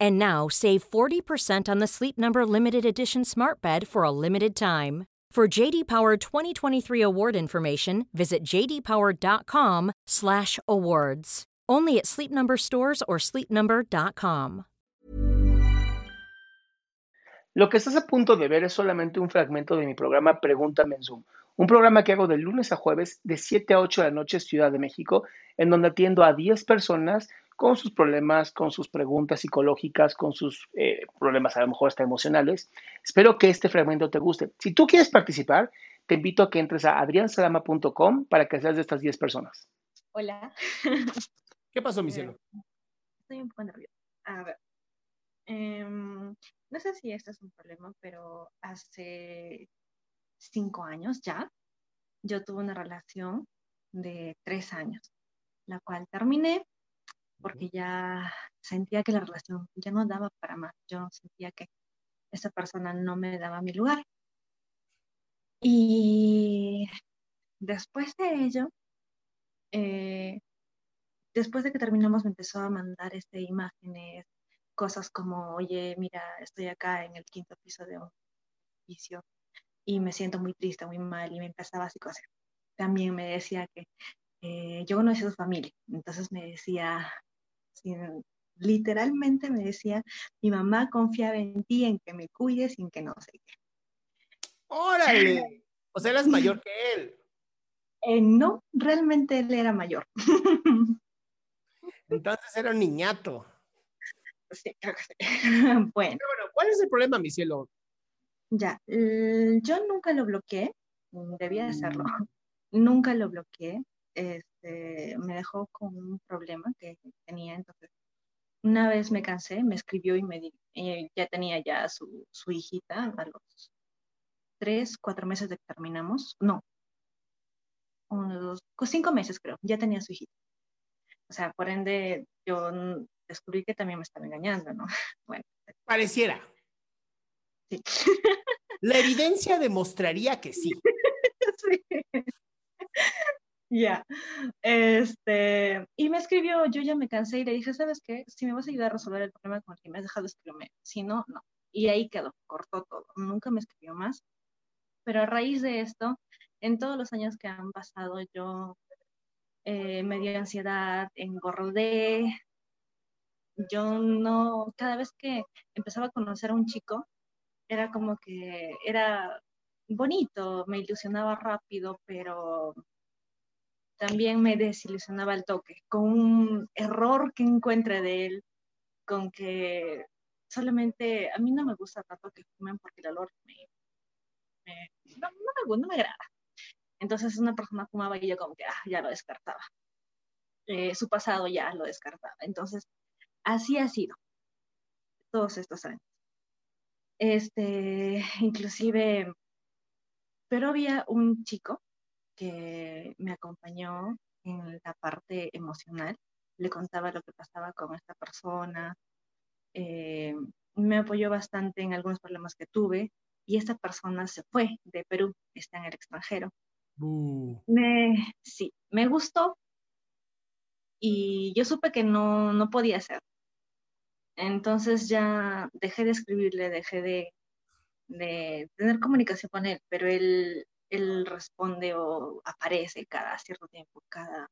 And now save 40% on the Sleep Number limited edition Smart Bed for a limited time. For JD Power 2023 award information, visit jdpower.com/awards. Only at Sleep Number stores or sleepnumber.com. Lo que estás a punto de ver es solamente un fragmento de mi programa Pregúntame en Zoom, un programa que hago de lunes a jueves de 7 a 8 de la noche Ciudad de México, en donde atiendo a 10 personas con sus problemas, con sus preguntas psicológicas, con sus eh, problemas a lo mejor hasta emocionales. Espero que este fragmento te guste. Si tú quieres participar, te invito a que entres a adriansalama.com para que seas de estas 10 personas. Hola. ¿Qué pasó, mi cielo? Estoy un poco nerviosa. A ver. em, no sé si este es un problema, pero hace cinco años ya, yo tuve una relación de tres años, la cual terminé porque ya sentía que la relación ya no daba para más. Yo sentía que esa persona no me daba mi lugar. Y después de ello, eh, después de que terminamos, me empezó a mandar este, imágenes, cosas como, oye, mira, estoy acá en el quinto piso de un edificio y me siento muy triste, muy mal, y me empezaba así cosas. También me decía que eh, yo conocí a su familia, entonces me decía, literalmente me decía, mi mamá confiaba en ti, en que me cuides en que no sé qué. ¡Órale! O sea, eras mayor que él. Eh, no, realmente él era mayor. Entonces era un niñato. sí, creo que sí. bueno, Pero bueno, ¿cuál es el problema, mi cielo? ya, yo nunca lo bloqueé, mm, debía hacerlo. Nunca lo bloqueé. Este, me dejó con un problema que tenía, entonces una vez me cansé, me escribió y me di- eh, ya tenía ya su, su hijita a los tres, cuatro meses de que terminamos, no, uno, dos, co- cinco meses creo, ya tenía su hijita. O sea, por ende, yo descubrí que también me estaba engañando, ¿no? Bueno, Pareciera. sí. La evidencia demostraría que sí. Sí. Ya. Este, y me escribió, yo ya me cansé y le dije, ¿sabes qué? Si me vas a ayudar a resolver el problema con el que me has dejado, escribirme. Si no, no. Y ahí quedó, cortó todo. Nunca me escribió más. Pero a raíz de esto, en todos los años que han pasado, yo eh, me dio ansiedad, engordé. Yo no, cada vez que empezaba a conocer a un chico, era como que era bonito, me ilusionaba rápido, pero también me desilusionaba al toque, con un error que encuentre de él, con que solamente a mí no me gusta tanto que fumen porque el olor me, me- no, no me, no me agrada. Entonces una persona fumaba y yo como que ah, ya lo descartaba. Eh, su pasado ya lo descartaba. Entonces, así ha sido todos estos años. Este, inclusive, pero había un chico que me acompañó en la parte emocional, le contaba lo que pasaba con esta persona, eh, me apoyó bastante en algunos problemas que tuve y esta persona se fue de Perú, está en el extranjero. Bu. Me, sí, me gustó y yo supe que no, no podía hacer. Entonces ya dejé de escribirle, dejé de, de tener comunicación con él, pero él, él responde o aparece cada cierto tiempo, cada,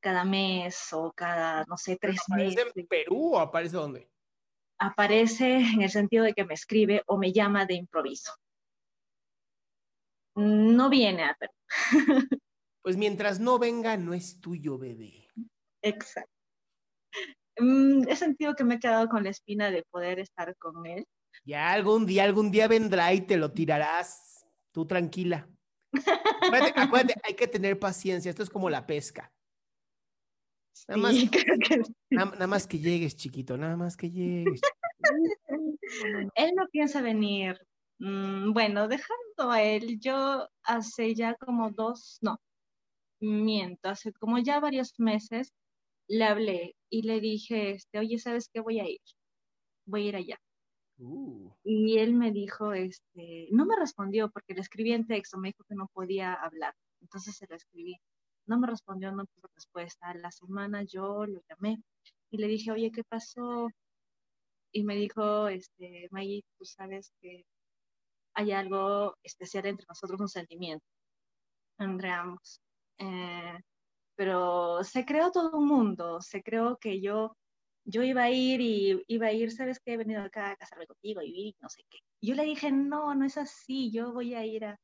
cada mes o cada, no sé, tres ¿Aparece meses. en Perú o aparece dónde? aparece en el sentido de que me escribe o me llama de improviso. No viene a ver. Pues mientras no venga, no es tuyo, bebé. Exacto. Mm, he sentido que me he quedado con la espina de poder estar con él. Ya algún día, algún día vendrá y te lo tirarás. Tú tranquila. Acuérdate, acuérdate, hay que tener paciencia. Esto es como la pesca. Nada, más, Sí, creo que sí. nada, nada más que llegues, chiquito. Nada más que llegues. Él no piensa venir. Mm, bueno, dejando a él, yo hace ya como dos, no, miento, hace como ya varios meses le hablé y le dije, este, oye, ¿sabes qué? Voy a ir, voy a ir allá. Uh, Y él me dijo, este, no me respondió porque le escribí en texto, me dijo que no podía hablar, entonces se lo escribí. No me respondió, no tuvo respuesta. A la semana yo lo llamé y le dije, oye, ¿qué pasó? Y me dijo, este, Maggie, tú sabes que hay algo especial entre nosotros, un sentimiento entre ambos. Eh, pero se creó todo un mundo, se creó que yo, yo iba a ir y iba a ir, ¿sabes qué? He venido acá a casarme contigo y vivir, no sé qué. Yo le dije, no, no es así, yo voy a ir a,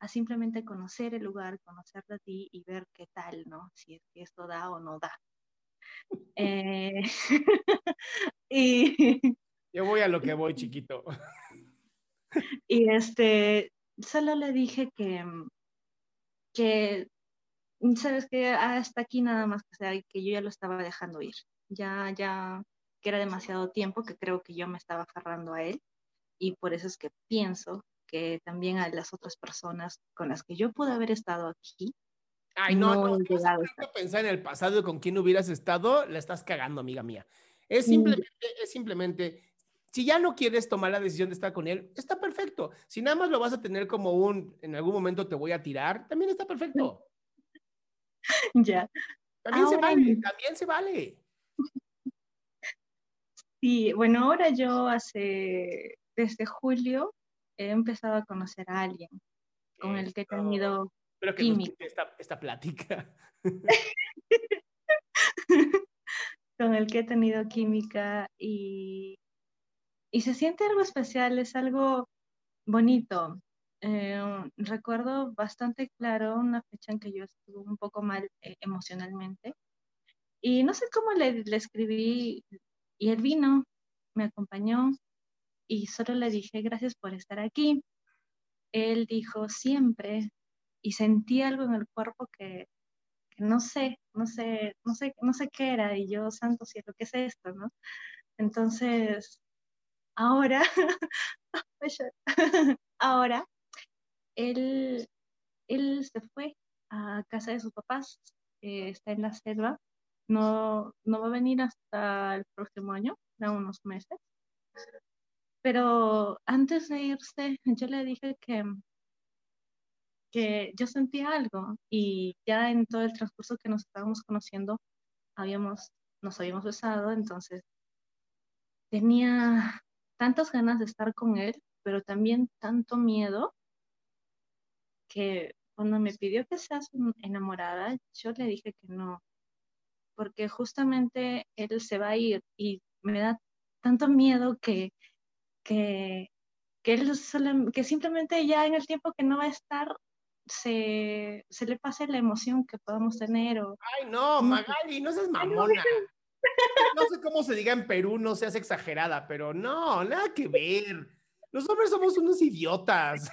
a simplemente conocer el lugar, conocerte a ti y ver qué tal, ¿no? Si es que esto da o no da. Eh, y, yo voy a lo que voy, chiquito. y este, solo le dije que, que, sabes que hasta aquí nada más que sea, que yo ya lo estaba dejando ir. Ya, ya, que era demasiado tiempo que creo que yo me estaba aferrando a él y por eso es que pienso que también a las otras personas con las que yo pude haber estado aquí, Ay, no, No no, a pensar en el pasado y con quién hubieras estado, la estás cagando, amiga mía. Es simplemente, es simplemente, si ya no quieres tomar la decisión de estar con él, está perfecto. Si nada más lo vas a tener como un, en algún momento te voy a tirar, también está perfecto. ya. También se Ahora vale, mismo. también se vale. Sí, bueno, ahora yo hace, desde julio, he empezado a conocer a alguien con el que he tenido Espero que Química. esta, esta plática. con el que he tenido química y, y se siente algo especial, es algo bonito. Eh, recuerdo bastante claro una fecha en que yo estuve un poco mal eh, emocionalmente y no sé cómo le, le escribí y él vino, me acompañó y solo le dije gracias por estar aquí. Él dijo siempre y sentí algo en el cuerpo que, no sé, no sé, no sé, no sé qué era, y yo, santo cielo, ¿qué es esto, no? Entonces, ahora, ahora, él, él se fue a casa de sus papás, está en la selva, no, no va a venir hasta el próximo año, da unos meses. Pero antes de irse, yo le dije que, que yo sentía algo y ya en todo el transcurso que nos estábamos conociendo, habíamos, nos habíamos besado, entonces tenía tantas ganas de estar con él, pero también tanto miedo que cuando me pidió que seas enamorada, yo le dije que no, porque justamente él se va a ir y me da tanto miedo que, que, que él solo- que simplemente ya en el tiempo que no va a estar, se, se le pase la emoción que podamos tener o Ay, no, Magali, no seas mamona. No sé cómo se diga en Perú, no seas exagerada, pero no, nada que ver. Los hombres somos unos idiotas.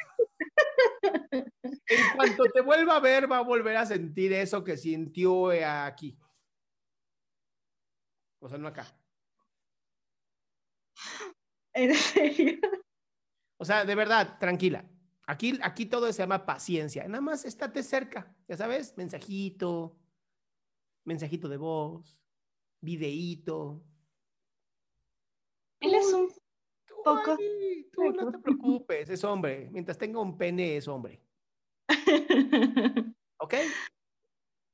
En cuanto te vuelva a ver, va a volver a sentir eso que sintió eh, aquí. O sea, no acá. en serio. O sea, de verdad, tranquila. Aquí, aquí todo se llama paciencia. Nada más estate cerca, ya sabes, mensajito, mensajito de voz, videíto. Él es un Tú, Poco. ay, tú no te preocupes, es hombre. Mientras tenga un pene, es hombre. ¿Ok?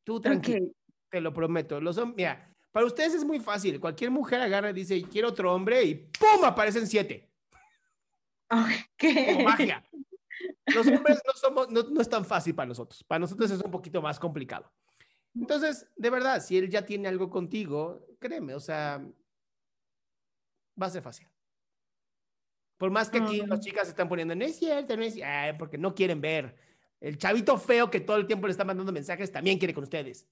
Tú tranquilo, te lo prometo. Los mira, para ustedes es muy fácil. Cualquier mujer agarra y dice, quiero otro hombre y ¡pum! aparecen siete. Como Ok. magia. Los hombres no, somos, no, no es tan fácil para nosotros. Para nosotros es un poquito más complicado. Entonces, de verdad, si él ya tiene algo contigo, créeme, o sea, Va a ser fácil. Por más que aquí las chicas se están poniendo, no es cierto, no es cierto, porque no quieren ver. El chavito feo que todo el tiempo le está mandando mensajes también quiere con ustedes.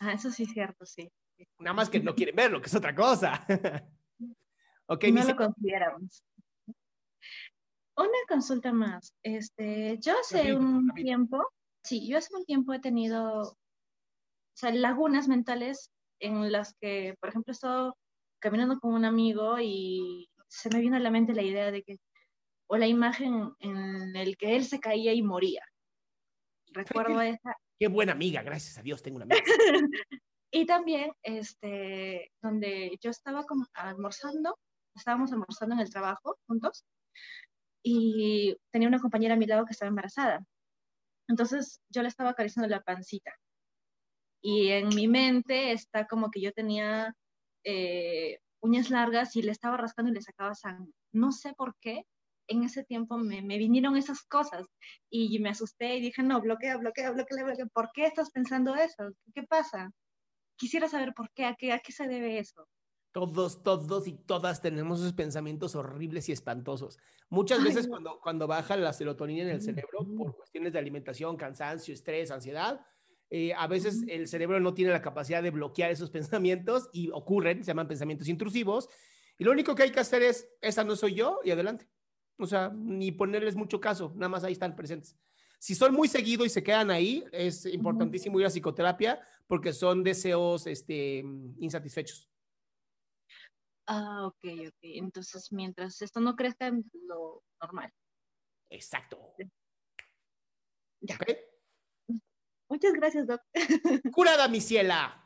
Ah, eso sí es cierto, sí. Nada más que no quieren verlo, que es otra cosa. ok, no lo consideramos. Una consulta más. Este, yo hace un tiempo, sí, yo hace un tiempo he tenido, o sea, lagunas mentales en las que, por ejemplo, he estado caminando con un amigo y se me vino a la mente la idea de que, o la imagen en el que él se caía y moría. Recuerdo esa. Qué buena amiga, gracias a Dios tengo una amiga. y también, este, donde yo estaba como almorzando, estábamos almorzando en el trabajo juntos, y tenía una compañera a mi lado que estaba embarazada. Entonces yo le estaba acariciando la pancita. Y en mi mente está como que yo tenía eh, uñas largas y le estaba rascando y le sacaba sangre. No sé por qué, en ese tiempo me, me, vinieron esas cosas y me asusté y dije, no, bloquea, bloquea, bloquea, bloquea. ¿Por qué estás pensando eso? ¿Qué pasa? Quisiera saber por qué, a qué, a qué se debe eso. Todos, todos y todas tenemos esos pensamientos horribles y espantosos. Muchas veces cuando, cuando baja la serotonina en el cerebro por cuestiones de alimentación, cansancio, estrés, ansiedad, eh, a veces el cerebro no tiene la capacidad de bloquear esos pensamientos y ocurren, se llaman pensamientos intrusivos. Y lo único que hay que hacer es, esa no soy yo y adelante. O sea, ni ponerles mucho caso, nada más ahí están presentes. Si son muy seguido y se quedan ahí, es importantísimo ir a psicoterapia porque son deseos este, insatisfechos. Ah, ok, ok. Entonces, mientras esto no crezca, lo normal. Exacto. Ya. Muchas gracias, Doc. Curada, mi ciela.